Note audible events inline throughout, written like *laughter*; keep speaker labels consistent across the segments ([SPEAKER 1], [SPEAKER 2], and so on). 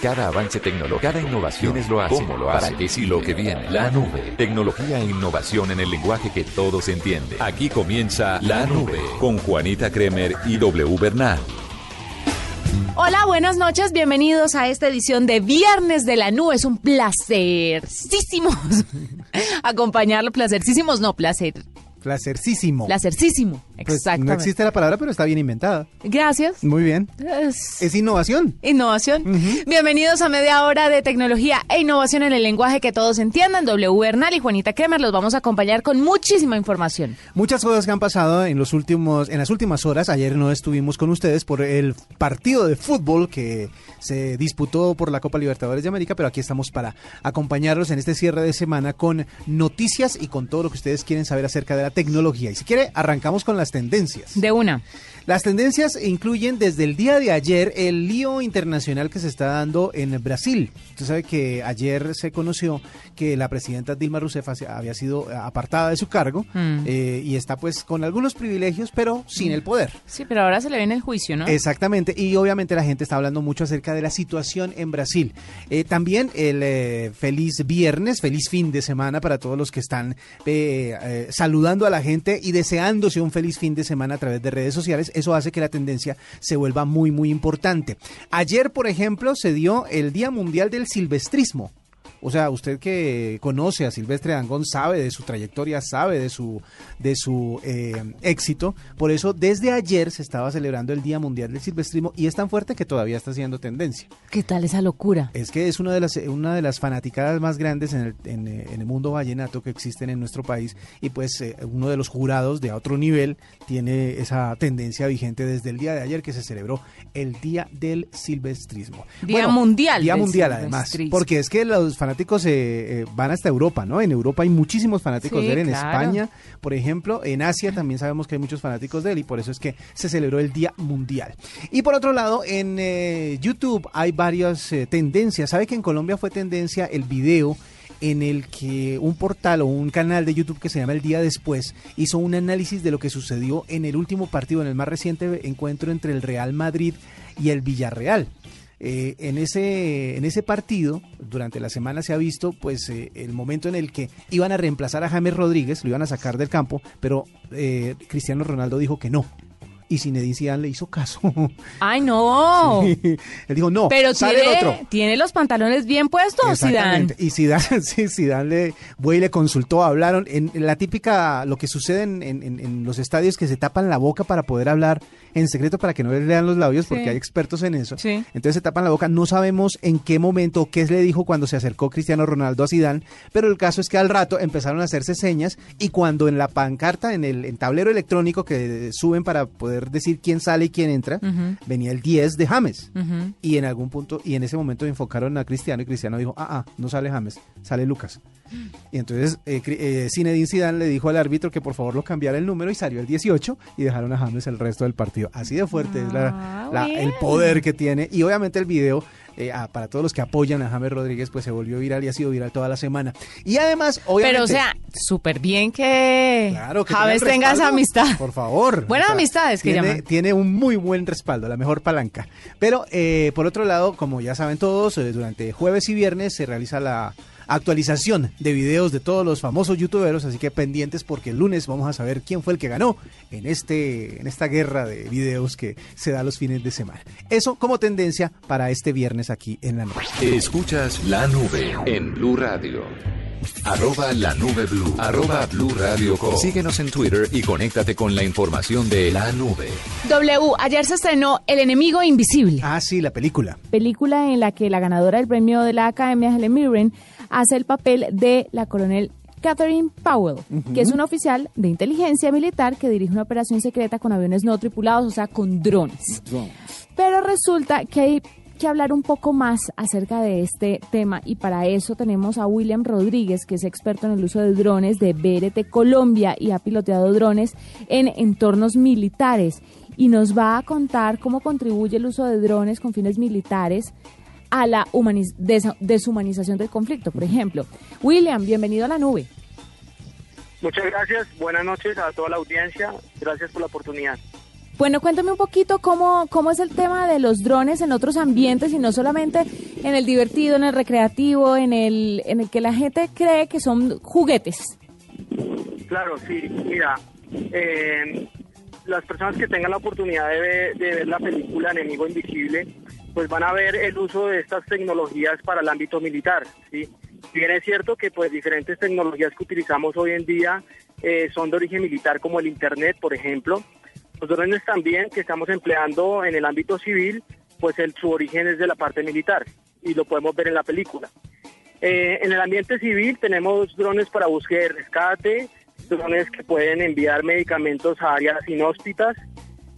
[SPEAKER 1] Cada avance tecnológico, cada innovación es lo hace, cómo lo hace, para qué sí lo que viene. La nube. Tecnología e innovación en el lenguaje que todos entienden. Aquí comienza La Nube con Juanita Kremer y W Bernal.
[SPEAKER 2] Hola, buenas noches, bienvenidos a esta edición de Viernes de la Nube. Es un placercísimo *laughs* acompañarlo, placercísimos, no, placer
[SPEAKER 3] Placercísimo.
[SPEAKER 2] Placercísimo,
[SPEAKER 3] pues, no existe la palabra, pero está bien inventada.
[SPEAKER 2] Gracias.
[SPEAKER 3] Muy bien.
[SPEAKER 2] Es,
[SPEAKER 3] Es innovación.
[SPEAKER 2] innovación. Bienvenidos a media hora de tecnología e innovación en el lenguaje que todos entiendan. W Bernal y Juanita Kremer los vamos a acompañar con muchísima información.
[SPEAKER 3] Muchas cosas que han pasado en los últimos, en las últimas horas. Ayer no estuvimos con ustedes por el partido de fútbol que se disputó por la Copa Libertadores de América, pero aquí estamos para acompañarlos en este cierre de semana con noticias y con todo lo que ustedes quieren saber acerca de la tecnología. Y si quiere, arrancamos con las tendencias.
[SPEAKER 2] De una.
[SPEAKER 3] Las tendencias incluyen desde el día de ayer el lío internacional que se está dando en Brasil. Usted sabe que ayer se conoció que la presidenta Dilma Rousseff había sido apartada de su cargo
[SPEAKER 2] Mm.
[SPEAKER 3] eh, y está pues con algunos privilegios, pero sin el poder.
[SPEAKER 2] Sí, pero ahora se le viene el juicio, ¿no?
[SPEAKER 3] Exactamente, y obviamente la gente está hablando mucho acerca de la situación en Brasil. Eh, también el eh, feliz viernes, feliz fin de semana para todos los que están saludando a la gente y deseándose un feliz fin de semana a través de redes sociales. Eso hace que la tendencia se vuelva muy, muy importante. Ayer, por ejemplo, se dio el Día Mundial del Silvestrismo. O sea, usted que conoce a Silvestre Dangón sabe de su trayectoria, sabe de su de su eh, éxito. Por eso, desde ayer se estaba celebrando el Día Mundial del Silvestrismo y es tan fuerte que todavía está siendo tendencia.
[SPEAKER 2] ¿Qué tal esa locura?
[SPEAKER 3] Es que es una de las una de las fanaticadas más grandes en el, en, eh, en el mundo vallenato que existen en nuestro país y pues eh, uno de los jurados de otro nivel tiene esa tendencia vigente desde el día de ayer que se celebró el Día del Silvestrismo.
[SPEAKER 2] Día Mundial
[SPEAKER 3] Día Mundial además, porque es que los fanáticos eh, eh, van hasta Europa, ¿no? En Europa hay muchísimos fanáticos
[SPEAKER 2] Sí,
[SPEAKER 3] de él, en
[SPEAKER 2] claro.
[SPEAKER 3] España, por ejemplo, en Asia también sabemos que hay muchos fanáticos de él y por eso es que se celebró el Día Mundial. Y por otro lado, en eh, YouTube hay varias eh, tendencias. ¿Sabe que en Colombia fue tendencia el video? en el que un portal o un canal de YouTube que se llama El Día Después hizo un análisis de lo que sucedió en el último partido, en el más reciente encuentro entre el Real Madrid y el Villarreal. Eh, en ese en ese partido durante la semana se ha visto pues eh, el momento en el que iban a reemplazar a James Rodríguez lo iban a sacar del campo pero eh, Cristiano Ronaldo dijo que no y Zinedine Zidane le hizo caso
[SPEAKER 2] ¡Ay, no!
[SPEAKER 3] él dijo no
[SPEAKER 2] Pero
[SPEAKER 3] sale el otro
[SPEAKER 2] tiene, tiene los pantalones bien puestos, Zidane.
[SPEAKER 3] Y Zidane, *laughs* sí, Zidane le, fue y le consultó, hablaron. En, en la típica, lo que sucede en, en- en- en los estadios que se tapan la boca para poder hablar en secreto para que no les lean los labios, porque
[SPEAKER 2] Sí.
[SPEAKER 3] hay expertos en eso.
[SPEAKER 2] Sí.
[SPEAKER 3] Entonces se tapan la boca. No sabemos en qué momento qué le dijo cuando se acercó Cristiano Ronaldo a Zidane, pero el caso es que al rato empezaron a hacerse señas y cuando en la pancarta, en el tablero electrónico que suben para poder decir quién sale y quién entra, venía el 10 de James. Y en algún punto, y en ese momento enfocaron a Cristiano y Cristiano dijo, ah, ah, no sale James, sale Lucas. Y entonces eh, eh, Zinedine Zidane le dijo al árbitro que por favor lo cambiara el número y salió el 18 y dejaron a James el resto del partido. Así de fuerte es la-
[SPEAKER 2] Ah,
[SPEAKER 3] la- el
[SPEAKER 2] bien.
[SPEAKER 3] poder que tiene. Y obviamente el video, eh, para todos los que apoyan a James Rodríguez, pues se volvió viral y ha sido viral toda la semana. Y además, obviamente...
[SPEAKER 2] Pero, o sea, súper bien que
[SPEAKER 3] Claro, que
[SPEAKER 2] James
[SPEAKER 3] tenga
[SPEAKER 2] esa amistad.
[SPEAKER 3] Por favor.
[SPEAKER 2] Buenas amistades que
[SPEAKER 3] tiene,
[SPEAKER 2] llaman.
[SPEAKER 3] Tiene un muy buen respaldo, la mejor palanca. Pero eh, por otro lado, como ya saben todos, eh, durante jueves y viernes se realiza la actualización de videos de todos los famosos youtuberos, así que pendientes porque el lunes vamos a saber quién fue el que ganó en este en esta guerra de videos que se da los fines de semana. Eso como tendencia para este viernes aquí en la noche.
[SPEAKER 1] Escuchas La Nube en Blue Radio. Arroba la nube blue. Arroba blue radio com. Síguenos en Twitter y conéctate con la información de La Nube.
[SPEAKER 2] W, ayer se estrenó El enemigo invisible.
[SPEAKER 3] Ah, sí, la película.
[SPEAKER 2] película en la que la ganadora del premio de la Academia, Helen Mirren, hace el papel de la coronel Catherine Powell, que es una oficial de inteligencia militar que dirige una operación secreta con aviones no tripulados, o sea, con drones. Pero resulta que hay que hablar un poco más acerca de este tema y para eso tenemos a William Rodríguez, que es experto en el uso de drones de BRT Colombia y ha piloteado drones en entornos militares y nos va a contar cómo contribuye el uso de drones con fines militares a la deshumanización del conflicto, por ejemplo. William, bienvenido a la nube.
[SPEAKER 4] Muchas gracias, buenas noches a toda la audiencia, gracias por la oportunidad.
[SPEAKER 2] Bueno, cuéntame un poquito cómo, cómo es el tema de los drones en otros ambientes y no solamente en el divertido, en el recreativo, en el, en el que la gente cree que son juguetes.
[SPEAKER 4] Claro, sí, mira, eh, las personas que tengan la oportunidad de ver, la película Enemigo Invisible, pues van a ver el uso de estas tecnologías para el ámbito militar, ¿sí? Bien es cierto que pues diferentes tecnologías que utilizamos hoy en día eh, son de origen militar como el Internet, por ejemplo. Los drones también que estamos empleando en el ámbito civil, pues el, su origen es de la parte militar y lo podemos ver en la película. Eh, en el ambiente civil tenemos drones para búsqueda y rescate, drones que pueden enviar medicamentos a áreas inhóspitas,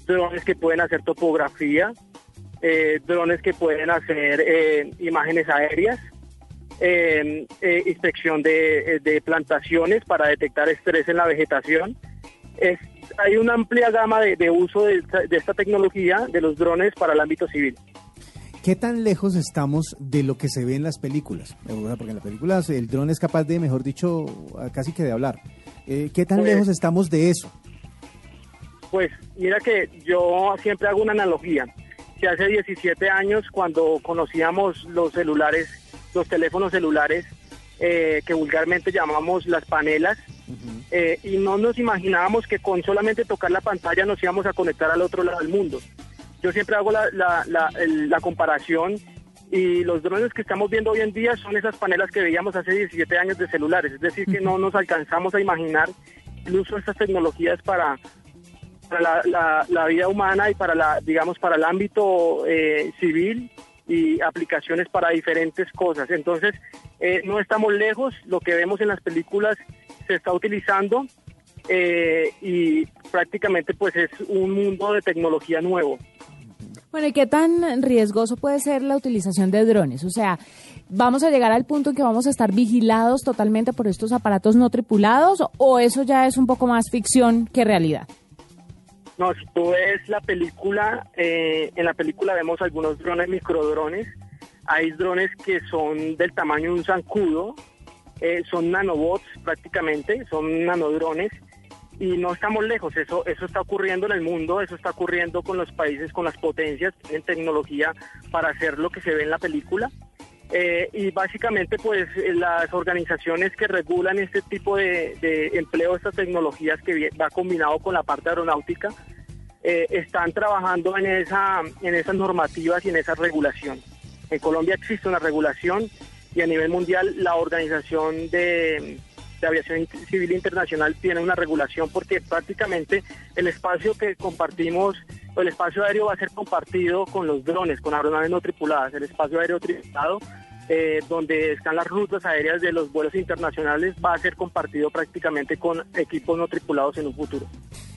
[SPEAKER 4] drones que pueden hacer topografía, eh, drones que pueden hacer eh, imágenes aéreas, eh, inspección de, plantaciones para detectar estrés en la vegetación. hay una amplia gama de, uso de, esta tecnología de los drones para el ámbito civil.
[SPEAKER 3] ¿Qué tan lejos estamos de lo que se ve en las películas? Porque en las películas el dron es capaz de, mejor dicho, casi que de hablar. Eh, ¿Qué tan pues lejos estamos de eso?
[SPEAKER 4] Pues mira que yo siempre hago una analogía. Que hace 17 años, cuando conocíamos los celulares, los teléfonos celulares, eh, que vulgarmente llamamos las panelas, eh, y no nos imaginábamos que con solamente tocar la pantalla nos íbamos a conectar al otro lado del mundo. Yo siempre hago la, la comparación y los drones que estamos viendo hoy en día son esas panelas que veíamos hace 17 años de celulares, es decir, que no nos alcanzamos a imaginar el uso de estas tecnologías para, para la, vida humana y para la, digamos, para el ámbito eh, civil y aplicaciones para diferentes cosas. Entonces, eh, no estamos lejos, lo que vemos en las películas se está utilizando eh, y prácticamente pues es un mundo de tecnología nuevo.
[SPEAKER 2] Bueno, ¿y qué tan riesgoso puede ser la utilización de drones? O sea, ¿vamos a llegar al punto en que vamos a estar vigilados totalmente por estos aparatos no tripulados o eso ya es un poco más ficción que realidad?
[SPEAKER 4] No, si tú ves la película, eh, en la película vemos algunos drones, microdrones. Hay drones que son del tamaño de un zancudo, eh, son nanobots prácticamente, son nanodrones y no estamos lejos, eso, eso está ocurriendo en el mundo, eso está ocurriendo con los países, con las potencias, en tecnología para hacer lo que se ve en la película. Eh, y básicamente pues las organizaciones que regulan este tipo de, empleo de estas tecnologías que va combinado con la parte aeronáutica eh, están trabajando en esa en esas normativas y en esa regulación. En Colombia existe una regulación y a nivel mundial la organización de de aviación civil internacional tiene una regulación porque prácticamente el espacio que compartimos, el espacio aéreo va a ser compartido con los drones, con aeronaves no tripuladas. El espacio aéreo tripulado, eh, donde están las rutas aéreas de los vuelos internacionales, va a ser compartido prácticamente con equipos no tripulados en un futuro,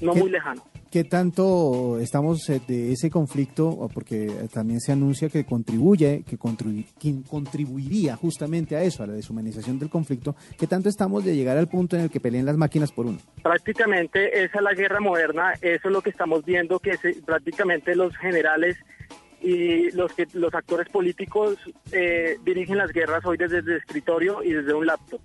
[SPEAKER 4] no muy lejano.
[SPEAKER 3] ¿Qué tanto estamos eh, de ese conflicto? Porque también se anuncia que contribuye, que, contribuiría justamente a eso, a la deshumanización del conflicto. ¿Qué tanto estamos de llegar al punto en el que peleen las máquinas por uno?
[SPEAKER 4] Prácticamente esa es la guerra moderna, eso es lo que estamos viendo, que prácticamente los generales y los que los actores políticos eh, dirigen las guerras hoy desde el escritorio y desde un laptop.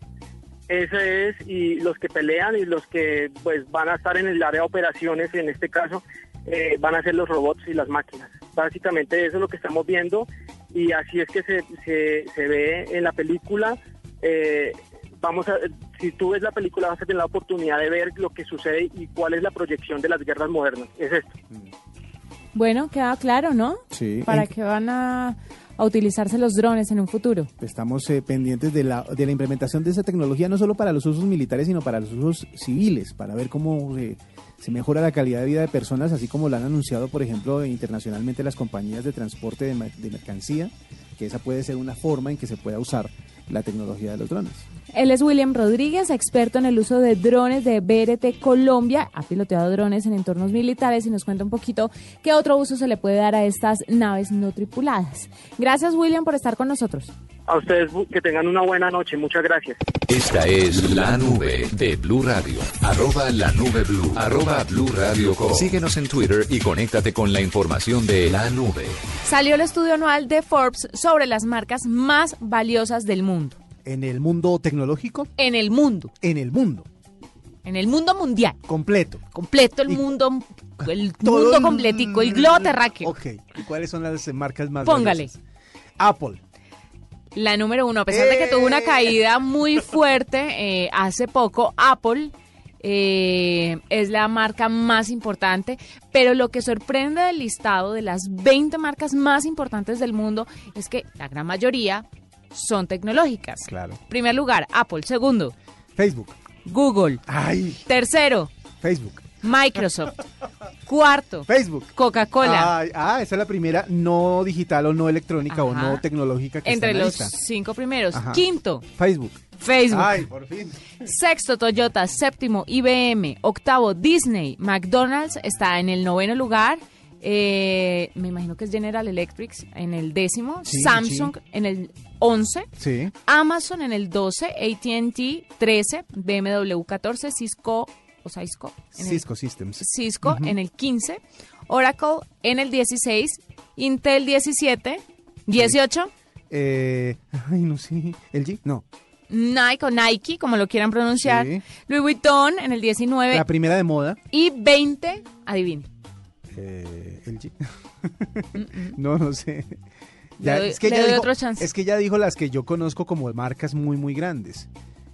[SPEAKER 4] Ese es, y los que pelean y los que pues van a estar en el área de operaciones, en este caso, eh, van a ser los robots y las máquinas. Básicamente eso es lo que estamos viendo y así es que se, se, ve en la película. Eh, vamos a, si tú ves la película vas a tener la oportunidad de ver lo que sucede y cuál es la proyección de las guerras modernas. Es esto.
[SPEAKER 2] Bueno, queda claro, ¿no?
[SPEAKER 3] Sí.
[SPEAKER 2] ¿Para qué van a a utilizarse los drones en un futuro.
[SPEAKER 3] Estamos eh, pendientes de la, de la implementación de esa tecnología no solo para los usos militares, sino para los usos civiles, para ver cómo se mejora la calidad de vida de personas, así como lo han anunciado, por ejemplo, internacionalmente las compañías de transporte de, de mercancía, que esa puede ser una forma en que se pueda usar la tecnología de los drones.
[SPEAKER 2] Él es William Rodríguez, experto en el uso de drones de BRT Colombia. Ha piloteado drones en entornos militares y nos cuenta un poquito qué otro uso se le puede dar a estas naves no tripuladas. Gracias, William, por estar con nosotros.
[SPEAKER 4] A ustedes que tengan una buena noche. Muchas gracias.
[SPEAKER 1] Esta es la nube de Blue Radio. Arroba la nube Blue. Arroba Blue Radio Síguenos en Twitter y conéctate con la información de la nube.
[SPEAKER 2] Salió el estudio anual de Forbes sobre las marcas más valiosas del mundo.
[SPEAKER 3] ¿En el mundo tecnológico?
[SPEAKER 2] En el mundo.
[SPEAKER 3] En el mundo.
[SPEAKER 2] En el mundo mundial.
[SPEAKER 3] Completo.
[SPEAKER 2] Completo el
[SPEAKER 3] Y-
[SPEAKER 2] mundo, el *laughs* mundo completico, el globo terráqueo.
[SPEAKER 3] Ok. ¿Y cuáles son las marcas más
[SPEAKER 2] Póngale.
[SPEAKER 3] valiosas? Apple.
[SPEAKER 2] La número uno, a pesar de que tuvo una
[SPEAKER 3] ¡Eh!
[SPEAKER 2] caída muy fuerte eh, hace poco, Apple eh, es la marca más importante, pero lo que sorprende del listado de las 20 marcas más importantes del mundo es que la gran mayoría son tecnológicas.
[SPEAKER 3] Claro.
[SPEAKER 2] Primer lugar, Apple. Segundo,
[SPEAKER 3] Facebook.
[SPEAKER 2] Google.
[SPEAKER 3] Ay,
[SPEAKER 2] Tercero,
[SPEAKER 3] Facebook.
[SPEAKER 2] Microsoft. Cuarto,
[SPEAKER 3] Facebook.
[SPEAKER 2] Coca-Cola.
[SPEAKER 3] Ah, esa es la primera no digital o no electrónica o no tecnológica que
[SPEAKER 2] Entre
[SPEAKER 3] está en la
[SPEAKER 2] los
[SPEAKER 3] lista.
[SPEAKER 2] cinco primeros.
[SPEAKER 3] Ajá.
[SPEAKER 2] Quinto,
[SPEAKER 3] Facebook.
[SPEAKER 2] Facebook.
[SPEAKER 3] Ay, por fin.
[SPEAKER 2] Sexto, Toyota. Séptimo, IBM. Octavo, Disney. McDonald's está en el noveno lugar. Eh, me imagino que es General Electric en el décimo.
[SPEAKER 3] Sí,
[SPEAKER 2] Samsung en el once.
[SPEAKER 3] Sí.
[SPEAKER 2] Amazon en el 12. AT&T 13. BMW 14. Cisco o Cisco. en el-
[SPEAKER 3] Cisco Systems.
[SPEAKER 2] Cisco en el 15. Oracle en el 16. Intel 17. 18.
[SPEAKER 3] Eh, ay, no sé. ¿El G? No.
[SPEAKER 2] Nike o Nike, como lo quieran pronunciar.
[SPEAKER 3] Sí.
[SPEAKER 2] Louis Vuitton en el 19.
[SPEAKER 3] La primera de moda.
[SPEAKER 2] Y 20, adivine.
[SPEAKER 3] Eh, no, no sé. Ya,
[SPEAKER 2] Le doy-
[SPEAKER 3] es, que ya dijo,
[SPEAKER 2] otro chance.
[SPEAKER 3] es que ya dijo las que yo conozco como marcas muy, muy grandes.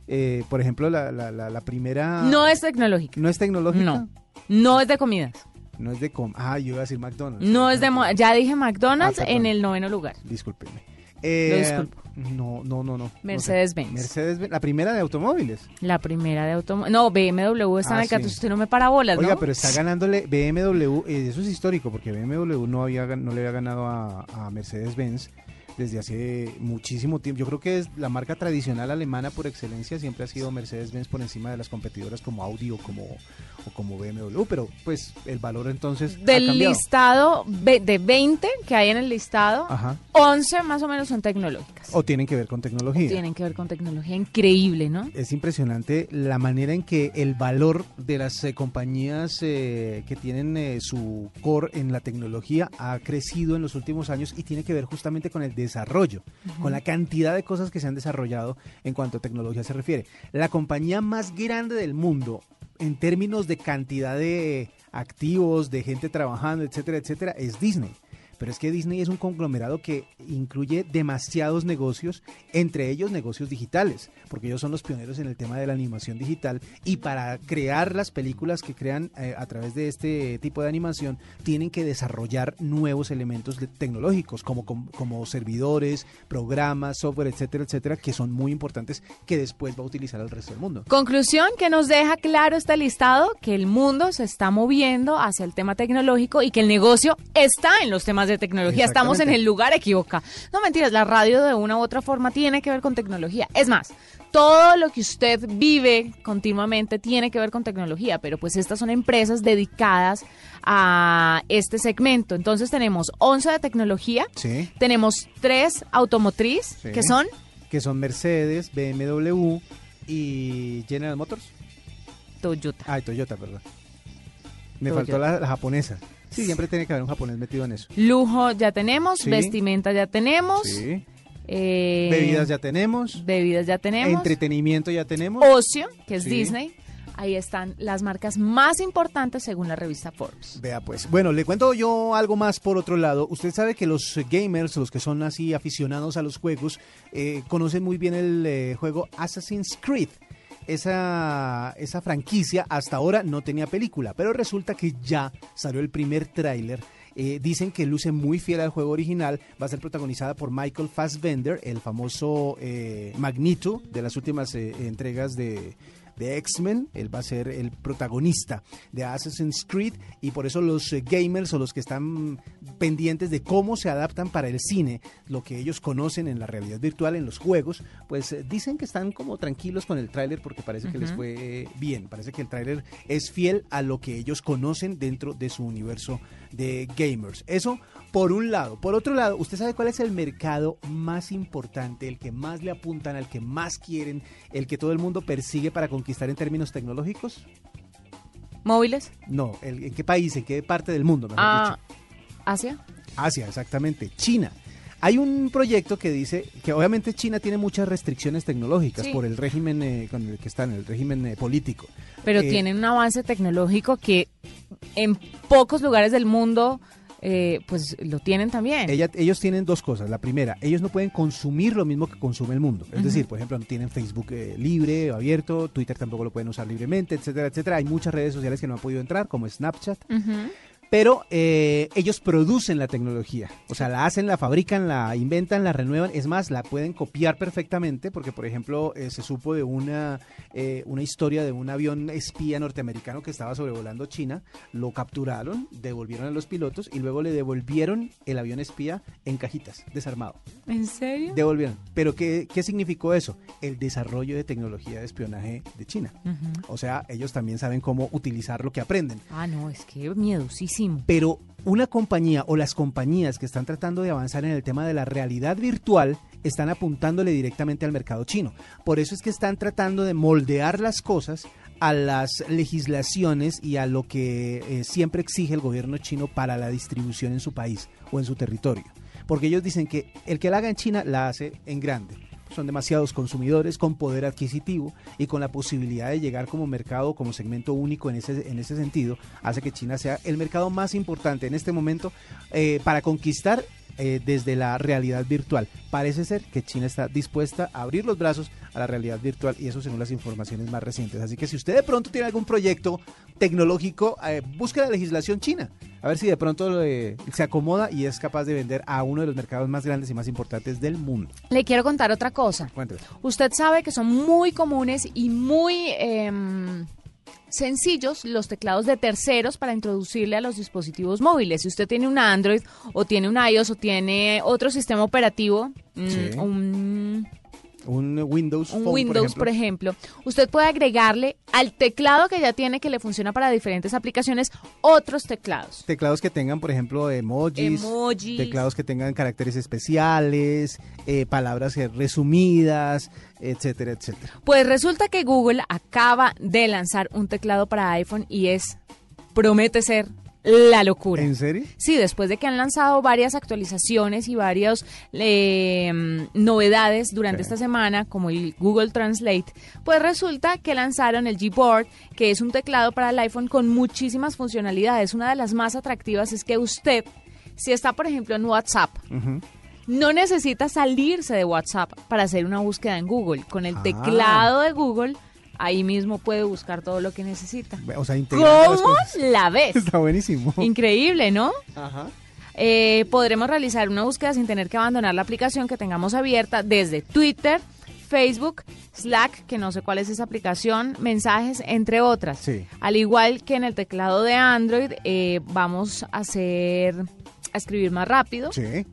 [SPEAKER 3] Eh, por ejemplo, la, la, la, la primera...
[SPEAKER 2] No es tecnológica.
[SPEAKER 3] ¿No es tecnológica?
[SPEAKER 2] No. No es de comidas.
[SPEAKER 3] No es de com... Ah, yo iba a decir McDonald's.
[SPEAKER 2] No es de. Ya dije McDonald's
[SPEAKER 3] Ah,
[SPEAKER 2] en el noveno lugar.
[SPEAKER 3] Discúlpeme.
[SPEAKER 2] Lo
[SPEAKER 3] Eh,
[SPEAKER 2] disculpo.
[SPEAKER 3] No, no, no, no.
[SPEAKER 2] Mercedes-Benz.
[SPEAKER 3] Mercedes-Benz. La primera de automóviles.
[SPEAKER 2] La primera de automóvil. No, BMW está
[SPEAKER 3] Ah,
[SPEAKER 2] en el 14.
[SPEAKER 3] sí.
[SPEAKER 2] Usted no me para bolas,
[SPEAKER 3] Oiga,
[SPEAKER 2] ¿no?
[SPEAKER 3] pero está ganándole BMW, eh, eso es histórico, porque BMW no, había, no le había ganado a, a Mercedes-Benz desde hace muchísimo tiempo. Yo creo que es la marca tradicional alemana por excelencia siempre ha sido Mercedes-Benz por encima de las competidoras como Audi o como, o como BMW, pero pues el valor entonces
[SPEAKER 2] Del listado de 20 que hay en el listado,
[SPEAKER 3] Ajá.
[SPEAKER 2] 11 más o menos son tecnológicas.
[SPEAKER 3] O tienen que ver con tecnología.
[SPEAKER 2] Tienen que ver con tecnología increíble, ¿no?
[SPEAKER 3] Es impresionante la manera en que el valor de las eh, compañías eh, que tienen eh, su core en la tecnología ha crecido en los últimos años y tiene que ver justamente con el desarrollo, con la cantidad de cosas que se han desarrollado en cuanto a tecnología se refiere. La compañía más grande del mundo en términos de cantidad de activos, de gente trabajando, etcétera, etcétera, es Disney. Pero es que Disney es un conglomerado que incluye demasiados negocios, entre ellos negocios digitales, porque ellos son los pioneros en el tema de la animación digital y para crear las películas que crean eh, a través de este tipo de animación tienen que desarrollar nuevos elementos tecnológicos como, com- como servidores, programas, software, etcétera, etcétera, que son muy importantes que después va a utilizar el resto del mundo.
[SPEAKER 2] Conclusión que nos deja claro este listado, que el mundo se está moviendo hacia el tema tecnológico y que el negocio está en los temas de tecnología. Estamos en el lugar equivocado. No mentiras, la radio de una u otra forma tiene que ver con tecnología. Es más, todo lo que usted vive continuamente tiene que ver con tecnología, pero pues estas son empresas dedicadas a este segmento. Entonces tenemos 11 de tecnología,
[SPEAKER 3] Sí.
[SPEAKER 2] tenemos 3 automotriz,
[SPEAKER 3] Sí.
[SPEAKER 2] que son
[SPEAKER 3] Que son Mercedes, BMW y General Motors.
[SPEAKER 2] Toyota.
[SPEAKER 3] Ay, Toyota, perdón. Me
[SPEAKER 2] Toyota.
[SPEAKER 3] faltó la, la japonesa. Sí, siempre tiene que haber un japonés metido en eso.
[SPEAKER 2] Lujo ya tenemos,
[SPEAKER 3] Sí.
[SPEAKER 2] vestimenta ya tenemos,
[SPEAKER 3] Sí.
[SPEAKER 2] eh,
[SPEAKER 3] Bebidas ya tenemos.
[SPEAKER 2] bebidas ya tenemos,
[SPEAKER 3] Entretenimiento ya tenemos.
[SPEAKER 2] ocio, que es
[SPEAKER 3] Sí.
[SPEAKER 2] Disney. Ahí están las marcas más importantes según la revista Forbes.
[SPEAKER 3] Vea pues. Bueno, le cuento yo algo más por otro lado. Usted sabe que los gamers, los que son así aficionados a los juegos, eh, conocen muy bien el eh, juego Assassin's Creed. Esa, esa franquicia hasta ahora no tenía película, pero resulta que ya salió el primer tráiler. Eh, dicen que luce muy fiel al juego original. Va a ser protagonizada por Michael Fassbender, el famoso eh, Magneto de las últimas eh, entregas de, de X-Men. Él va a ser el protagonista de Assassin's Creed y por eso los eh, gamers o los que están pendientes de cómo se adaptan para el cine, lo que ellos conocen en la realidad virtual, en los juegos, pues eh, dicen que están como tranquilos con el tráiler porque parece que les fue bien. Parece que el tráiler es fiel a lo que ellos conocen dentro de su universo de gamers. Eso por un lado. Por otro lado, ¿usted sabe cuál es el mercado más importante, el que más le apuntan, al que más quieren, el que todo el mundo persigue para conquistar en términos tecnológicos?
[SPEAKER 2] ¿Móviles?
[SPEAKER 3] No, el- ¿en qué país, en qué parte del mundo? Mejor
[SPEAKER 2] Ah,
[SPEAKER 3] dicho?
[SPEAKER 2] ¿Asia?
[SPEAKER 3] Asia, exactamente. China. Hay un proyecto que dice que obviamente China tiene muchas restricciones tecnológicas
[SPEAKER 2] Sí.
[SPEAKER 3] por el régimen eh, con el que están, el régimen eh, político.
[SPEAKER 2] Pero
[SPEAKER 3] Eh,
[SPEAKER 2] tienen un avance tecnológico que en pocos lugares del mundo eh, pues lo tienen también.
[SPEAKER 3] Ella- ellos tienen dos cosas. La primera, ellos no pueden consumir lo mismo que consume el mundo. Es decir, por ejemplo, no tienen Facebook eh, libre o abierto, Twitter tampoco lo pueden usar libremente, etcétera, etcétera. Hay muchas redes sociales que no han podido entrar, como Snapchat.
[SPEAKER 2] Ujú.
[SPEAKER 3] Pero eh, ellos producen la tecnología, o sea, la hacen, la fabrican, la inventan, la renuevan. Es más, la pueden copiar perfectamente, porque por ejemplo eh, se supo de una, eh, una historia de un avión espía norteamericano que estaba sobrevolando China, lo capturaron, devolvieron a los pilotos y luego le devolvieron el avión espía en cajitas, desarmado.
[SPEAKER 2] ¿En serio?
[SPEAKER 3] Devolvieron. Pero ¿qué, qué significó eso? El desarrollo de tecnología de espionaje de China. O sea, ellos también saben cómo utilizar lo que aprenden.
[SPEAKER 2] Ah, no, es que
[SPEAKER 3] Pero una compañía o las compañías que están tratando de avanzar en el tema de la realidad virtual están apuntándole directamente al mercado chino. Por eso es que están tratando de moldear las cosas a las legislaciones y a lo que eh, siempre exige el gobierno chino para la distribución en su país o en su territorio. Porque ellos dicen que el que la haga en China la hace en grande. Son demasiados consumidores con poder adquisitivo y con la posibilidad de llegar como mercado, como segmento único en ese, en ese sentido, hace que China sea el mercado más importante en este momento eh, para conquistar eh, desde la realidad virtual. Parece ser que China está dispuesta a abrir los brazos a la realidad virtual y eso según las informaciones más recientes. Así que si usted de pronto tiene algún proyecto tecnológico, eh, busque la legislación china. A ver si de pronto eh, se acomoda y es capaz de vender a uno de los mercados más grandes y más importantes del mundo.
[SPEAKER 2] Le quiero contar otra cosa.
[SPEAKER 3] Cuénteme.
[SPEAKER 2] Usted sabe que son muy comunes y muy em, sencillos los teclados de terceros para introducirle a los dispositivos móviles. Si usted tiene un Android o tiene un iOS o tiene otro sistema operativo, mm,
[SPEAKER 3] Sí.
[SPEAKER 2] un,
[SPEAKER 3] Un Windows
[SPEAKER 2] un
[SPEAKER 3] Phone,
[SPEAKER 2] Windows, por ejemplo, usted puede agregarle al teclado que ya tiene que le funciona para diferentes aplicaciones otros teclados.
[SPEAKER 3] Teclados que tengan, por ejemplo, emojis,
[SPEAKER 2] Emojis.
[SPEAKER 3] teclados que tengan caracteres especiales, eh, palabras resumidas, etcétera, etcétera.
[SPEAKER 2] Pues resulta que Google acaba de lanzar un teclado para iPhone y es, promete ser la locura.
[SPEAKER 3] ¿En serio?
[SPEAKER 2] Sí, después de que han lanzado varias actualizaciones y varias eh, novedades durante
[SPEAKER 3] Sí.
[SPEAKER 2] esta semana, como el Google Translate, pues resulta que lanzaron el Gboard, que es un teclado para el iPhone con muchísimas funcionalidades. Una de las más atractivas es que usted, si está, por ejemplo, en WhatsApp, no necesita salirse de WhatsApp para hacer una búsqueda en Google. Con el
[SPEAKER 3] Ah.
[SPEAKER 2] teclado de Google, ahí mismo puede buscar todo lo que necesita.
[SPEAKER 3] O sea,
[SPEAKER 2] ¿Cómo la ves? *laughs*
[SPEAKER 3] Está buenísimo.
[SPEAKER 2] Increíble, ¿no?
[SPEAKER 3] Ajá.
[SPEAKER 2] Eh, podremos realizar una búsqueda sin tener que abandonar la aplicación que tengamos abierta desde Twitter, Facebook, Slack, que no sé cuál es esa aplicación, mensajes, entre otras.
[SPEAKER 3] Sí.
[SPEAKER 2] Al igual que en el teclado de Android, eh, vamos a hacer a escribir más rápido
[SPEAKER 3] Sí.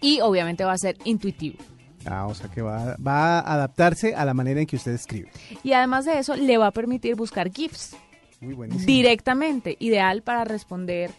[SPEAKER 2] y obviamente va a ser intuitivo.
[SPEAKER 3] Ah, o sea que va, va a adaptarse a la manera en que usted escribe.
[SPEAKER 2] Y además de eso, le va a permitir buscar GIFs
[SPEAKER 3] Muy buenísimo.
[SPEAKER 2] directamente, ideal para responderle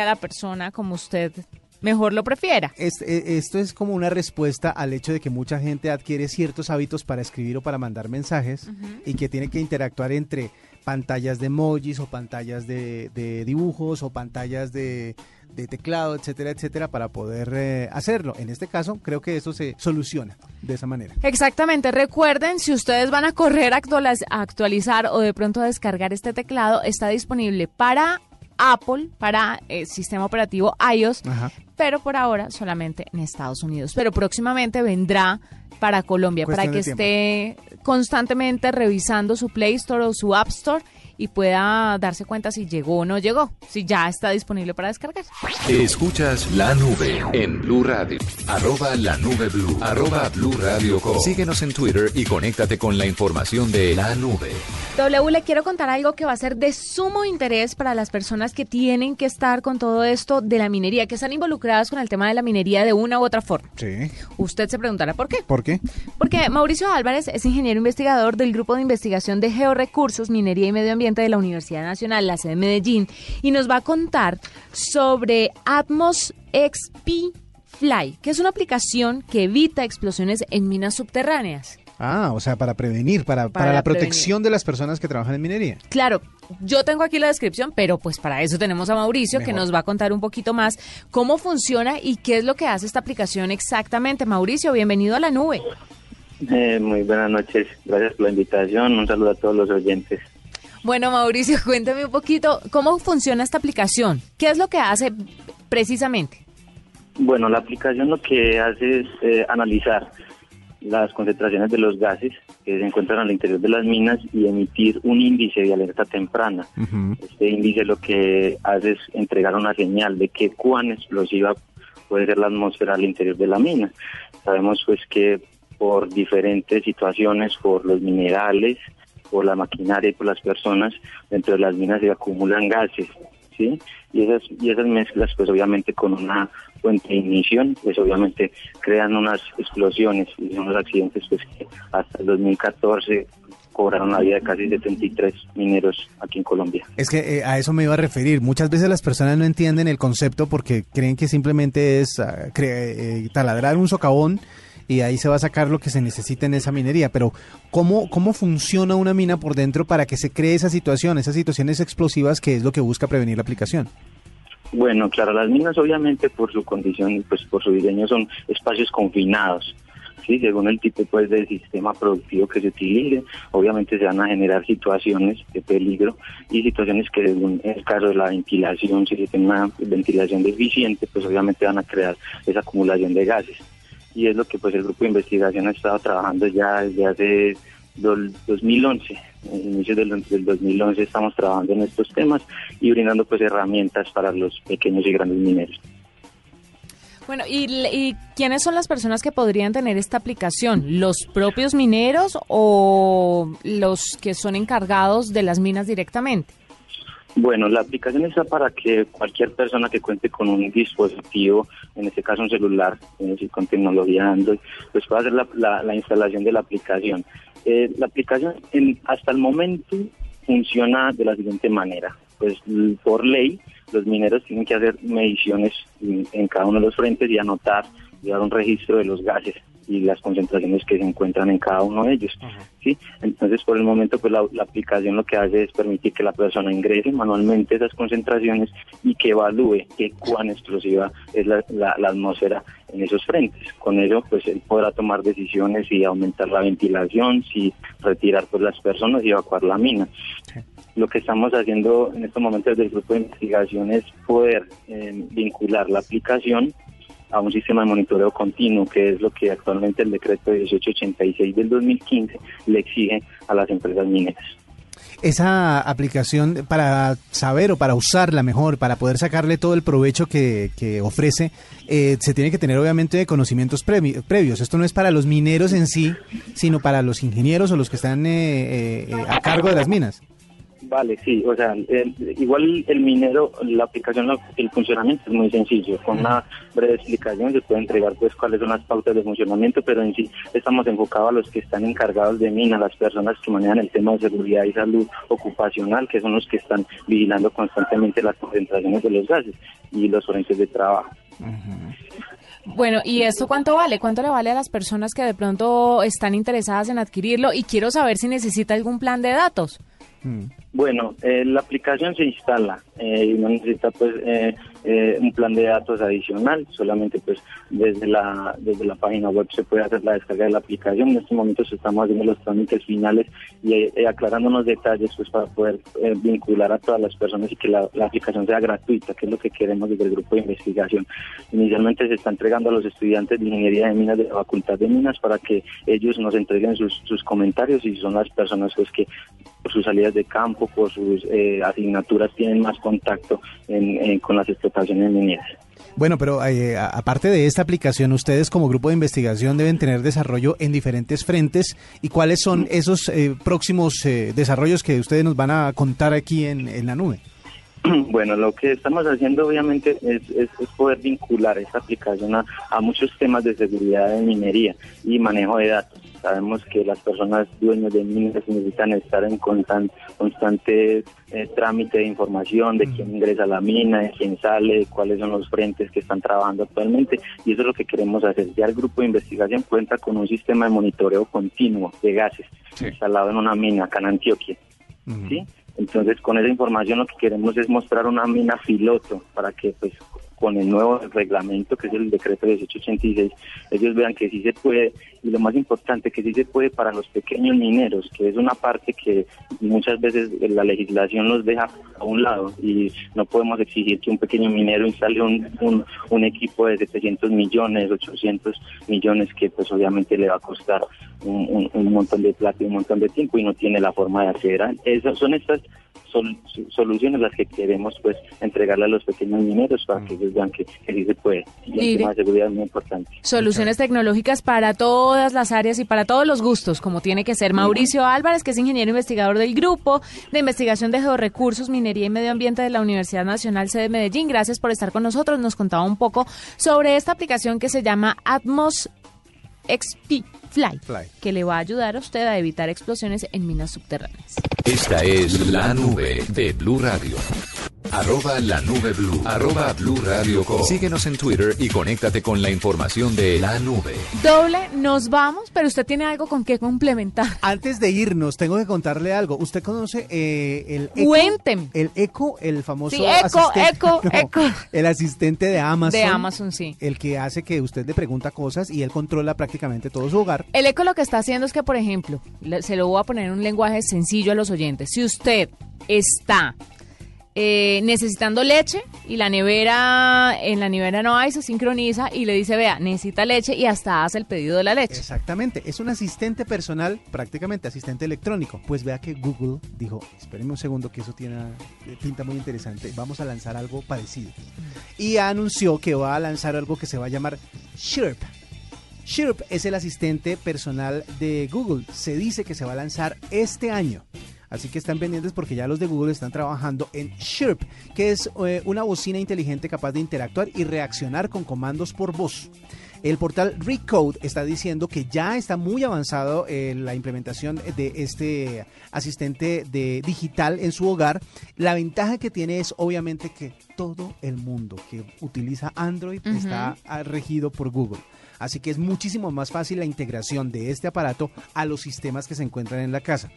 [SPEAKER 2] a la persona como usted mejor lo prefiera.
[SPEAKER 3] Eh, esto es como una respuesta al hecho de que mucha gente adquiere ciertos hábitos para escribir o para mandar mensajes y que tiene que interactuar entre pantallas de emojis o pantallas de, de dibujos o pantallas de, de teclado, etcétera, etcétera, para poder eh, hacerlo. En este caso, creo que esto se soluciona de esa manera.
[SPEAKER 2] Exactamente, recuerden, si ustedes van a correr a actualiz- a actualizar o de pronto a descargar este teclado, está disponible para Apple, para el sistema operativo iOS,
[SPEAKER 3] Ajá.
[SPEAKER 2] Pero por ahora solamente en Estados Unidos. Pero próximamente vendrá para Colombia, para que esté constantemente revisando su Play Store o su App Store y pueda darse cuenta si llegó o no llegó, si ya está disponible para descargar.
[SPEAKER 1] Escuchas la nube en Blue Radio. Arroba la nube Blue. Arroba Blue Radio Com. Síguenos en Twitter y conéctate con la información de la nube.
[SPEAKER 2] W, le quiero contar algo que va a ser de sumo interés para las personas que tienen que estar con todo esto de la minería, que están involucradas con el tema de la minería de una u otra forma.
[SPEAKER 3] Sí.
[SPEAKER 2] Usted se preguntará por qué.
[SPEAKER 3] ¿Por qué?
[SPEAKER 2] Porque Mauricio Álvarez es ingeniero investigador del Grupo de Investigación de Georrecursos, Minería y Medio Ambiente de la Universidad Nacional, la sede de Medellín, y nos va a contar sobre Atmos XP Fly, que es una aplicación que evita explosiones en minas subterráneas.
[SPEAKER 3] Ah, o sea, para prevenir, para, para,
[SPEAKER 2] Para
[SPEAKER 3] la
[SPEAKER 2] prevenir.
[SPEAKER 3] protección de las personas que trabajan en minería.
[SPEAKER 2] Claro, yo tengo aquí la descripción, pero pues para eso tenemos a Mauricio que nos va a contar un poquito más cómo funciona y qué es lo que hace esta aplicación exactamente. Mauricio, bienvenido a la nube.
[SPEAKER 5] Eh, muy buenas noches, gracias por la invitación, un saludo a todos los oyentes.
[SPEAKER 2] Bueno, Mauricio, *laughs* cuéntame un poquito cómo funciona esta aplicación. ¿Qué es lo que hace precisamente?
[SPEAKER 5] Bueno, la aplicación lo que hace es eh, analizar las concentraciones de los gases que se encuentran al interior de las minas y emitir un índice de alerta temprana. Este índice lo que hace es entregar una señal de que cuán explosiva puede ser la atmósfera al interior de la mina. Sabemos pues que por diferentes situaciones, por los minerales, por la maquinaria y por las personas, dentro de las minas se acumulan gases, ¿sí? Y esas, y esas mezclas, pues obviamente con una fuente de ignición, pues obviamente crean unas explosiones y unos accidentes pues que hasta el 2014 cobraron la vida de casi 73 mineros aquí en Colombia.
[SPEAKER 3] Es que eh, a eso me iba a referir. Muchas veces las personas no entienden el concepto porque creen que simplemente es ah, eh, taladrar un socavón y ahí se va a sacar lo que se necesita en esa minería. Pero ¿cómo, ¿cómo funciona una mina por dentro para que se cree esa situación, esas situaciones explosivas que es lo que busca prevenir la aplicación?
[SPEAKER 5] Bueno, claro, las minas obviamente por su condición, pues por su diseño son espacios confinados. Sí, según el tipo pues del sistema productivo que se utilice, obviamente se van a generar situaciones de peligro y situaciones que según el caso de la ventilación, si se tiene una ventilación deficiente, pues obviamente van a crear esa acumulación de gases. Y es lo que pues el grupo de investigación ha estado trabajando ya desde hace dol- 2011, en inicios del, del 2011 estamos trabajando en estos temas y brindando pues herramientas para los pequeños y grandes mineros.
[SPEAKER 2] Bueno, ¿y, y quiénes son las personas que podrían tener esta aplicación? ¿Los propios mineros o los que son encargados de las minas directamente?
[SPEAKER 5] Bueno, la aplicación está para que cualquier persona que cuente con un dispositivo, en este caso un celular, con tecnología Android, pues pueda hacer la, la- la instalación de la aplicación. Eh, la aplicación en- hasta el momento funciona de la siguiente manera. Pues por ley, los mineros tienen que hacer mediciones en, cada uno de los frentes y anotar, llevar un registro de los gases y las concentraciones que se encuentran en cada uno de ellos. ¿sí? Entonces, por el momento, pues la, la aplicación lo que hace es permitir que la persona ingrese manualmente esas concentraciones y que evalúe qué cuán explosiva es la, la- la atmósfera en esos frentes. Con ello, pues él podrá tomar decisiones y aumentar la ventilación, si retirar pues las personas y evacuar la mina. Lo que estamos haciendo en estos momentos desde el grupo de investigación es poder eh, vincular la aplicación a un sistema de monitoreo continuo, que es lo que actualmente el decreto 1886 del 2015 le exige a las empresas mineras.
[SPEAKER 3] Esa aplicación, para saber o para usarla mejor, para poder sacarle todo el provecho que, que ofrece, eh, se tiene que tener obviamente conocimientos previ- previos. Esto no es para los mineros en sí, sino para los ingenieros o los que están eh, eh, a cargo de las minas.
[SPEAKER 5] Vale, sí, o sea, el- igual el minero, la aplicación, el funcionamiento es muy sencillo. Con una breve explicación se puede entregar pues cuáles son las pautas de funcionamiento, pero en sí estamos enfocados a los que están encargados de mina, las personas que manejan el tema de seguridad y salud ocupacional, que son los que están vigilando constantemente las concentraciones de los gases y los frentes de trabajo.
[SPEAKER 2] Bueno, ¿y esto cuánto vale? ¿Cuánto le vale a las personas que de pronto están interesadas en adquirirlo? Y quiero saber si necesita algún plan de datos.
[SPEAKER 5] Bueno, eh, la aplicación se instala eh, y no necesita pues eh, eh, un plan de datos adicional, solamente pues desde la desde la página web se puede hacer la descarga de la aplicación. En estos momentos estamos haciendo los trámites finales y eh, aclarando unos detalles pues para poder eh, vincular a todas las personas y que la, la aplicación sea gratuita, que es lo que queremos desde el grupo de investigación. Inicialmente se está entregando a los estudiantes de ingeniería de minas de la Facultad de Minas para que ellos nos entreguen sus, sus comentarios y son las personas pues que por sus salidas de campo, por sus eh, asignaturas tienen más contacto en- en- con las explotaciones mineras.
[SPEAKER 3] Bueno, pero eh, aparte de esta aplicación, ustedes como grupo de investigación deben tener desarrollo en diferentes frentes. ¿Y cuáles son esos eh, próximos eh, desarrollos que ustedes nos van a contar aquí en, en la nube? *clears throat*
[SPEAKER 5] Bueno, lo que estamos haciendo obviamente es, es- es poder vincular esta aplicación a, a muchos temas de seguridad de minería y manejo de datos. Sabemos que las personas dueñas de minas necesitan estar en constante, constante eh, trámite de información de quién ingresa a la mina, de quién sale, cuáles son los frentes que están trabajando actualmente y eso es lo que queremos hacer. Ya el grupo de investigación cuenta con un sistema de monitoreo continuo de gases instalado en una mina acá en Antioquia. ¿sí? Entonces, con esa información lo que queremos es mostrar una mina piloto para que pues con el nuevo reglamento que es el decreto 1886, ellos vean que sí se puede y lo más importante que sí se puede para los pequeños mineros, que es una parte que muchas veces la legislación nos deja a un lado y no podemos exigir que un pequeño minero instale un, un, equipo de 700 millones, 800 millones que pues obviamente le va a costar un, un, montón de plata y un montón de tiempo y no tiene la forma de hacer. Esas son estas soluciones las que queremos pues entregarle a los pequeños mineros para que ellos vean que, sí se puede. Y el tema de seguridad es muy importante.
[SPEAKER 2] Soluciones tecnológicas para todas las áreas y para todos los gustos, como tiene que ser. Mauricio Álvarez, que es ingeniero investigador del Grupo de Investigación de Georrecursos, Minería y Medio Ambiente de la Universidad Nacional C de Medellín. Gracias por estar con nosotros. Nos contaba un poco sobre esta aplicación que se llama Atmos XP Fly, que le va a ayudar a usted a evitar explosiones en minas subterráneas.
[SPEAKER 1] Esta es la nube de Blue Radio. Arroba la nube blue. Arroba blue radio Síguenos en Twitter y conéctate con la información de la nube.
[SPEAKER 2] Doble, nos vamos, pero usted tiene algo con qué complementar.
[SPEAKER 3] Antes de irnos, tengo que contarle algo. ¿Usted conoce eh, el
[SPEAKER 2] Eco? Cuénteme.
[SPEAKER 3] El Eco, el famoso
[SPEAKER 2] sí, Eco, Eco, Eco.
[SPEAKER 3] El asistente de Amazon.
[SPEAKER 2] De Amazon, sí.
[SPEAKER 3] El que hace que usted le pregunta cosas y él controla prácticamente todo su hogar.
[SPEAKER 2] El Eco lo que está haciendo es que, por ejemplo, se lo voy a poner en un lenguaje sencillo a los oyentes. Si usted está eh, necesitando leche y la nevera, en la nevera no hay, se sincroniza y le dice, vea, necesita leche y hasta hace el pedido de la leche.
[SPEAKER 3] Exactamente, es un asistente personal, prácticamente asistente electrónico. Pues vea que Google dijo, espérenme un segundo que eso tiene eh, pinta muy interesante, vamos a lanzar algo parecido. Y anunció que va a lanzar algo que se va a llamar Chirp. Chirp es el asistente personal de Google. Se dice que se va a lanzar este año. Así que están pendientes porque ya los de Google están trabajando en Chirp, que es eh, una bocina inteligente capaz de interactuar y reaccionar con comandos por voz. El portal Recode está diciendo que ya está muy avanzado en la implementación de este asistente de digital en su hogar. La ventaja que tiene es obviamente que todo el mundo que utiliza Android está ah, regido por Google. Así que es muchísimo más fácil la integración de este aparato a los sistemas que se encuentran en la casa.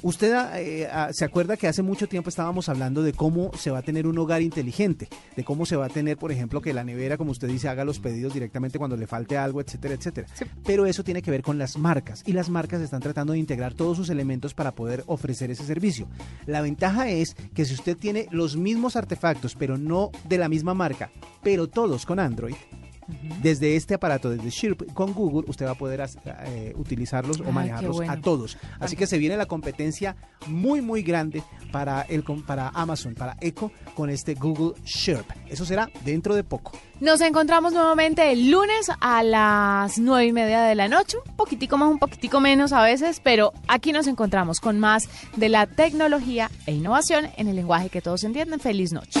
[SPEAKER 3] Usted eh, ah, se acuerda que hace mucho tiempo estábamos hablando de cómo se va a tener un hogar inteligente, de cómo se va a tener, por ejemplo, que la nevera, como usted dice, haga los pedidos directamente cuando le falte algo, etcétera, etcétera. Pero eso tiene que ver con las marcas y las marcas están tratando de integrar todos sus elementos para poder ofrecer ese servicio. La ventaja es que si usted tiene los mismos artefactos, pero no de la misma marca, pero todos con Android, desde este aparato, desde Shirp con Google, usted va a poder eh, utilizarlos o manejarlos a todos. Así que se viene la competencia muy, muy grande para, el, para Amazon, para Echo, con este Google Shirp. Eso será dentro de poco.
[SPEAKER 2] Nos encontramos nuevamente el lunes a las nueve y media de la noche, un poquitico más, un poquitico menos a veces, pero aquí nos encontramos con más de la tecnología e innovación en el lenguaje que todos entienden. Feliz noche.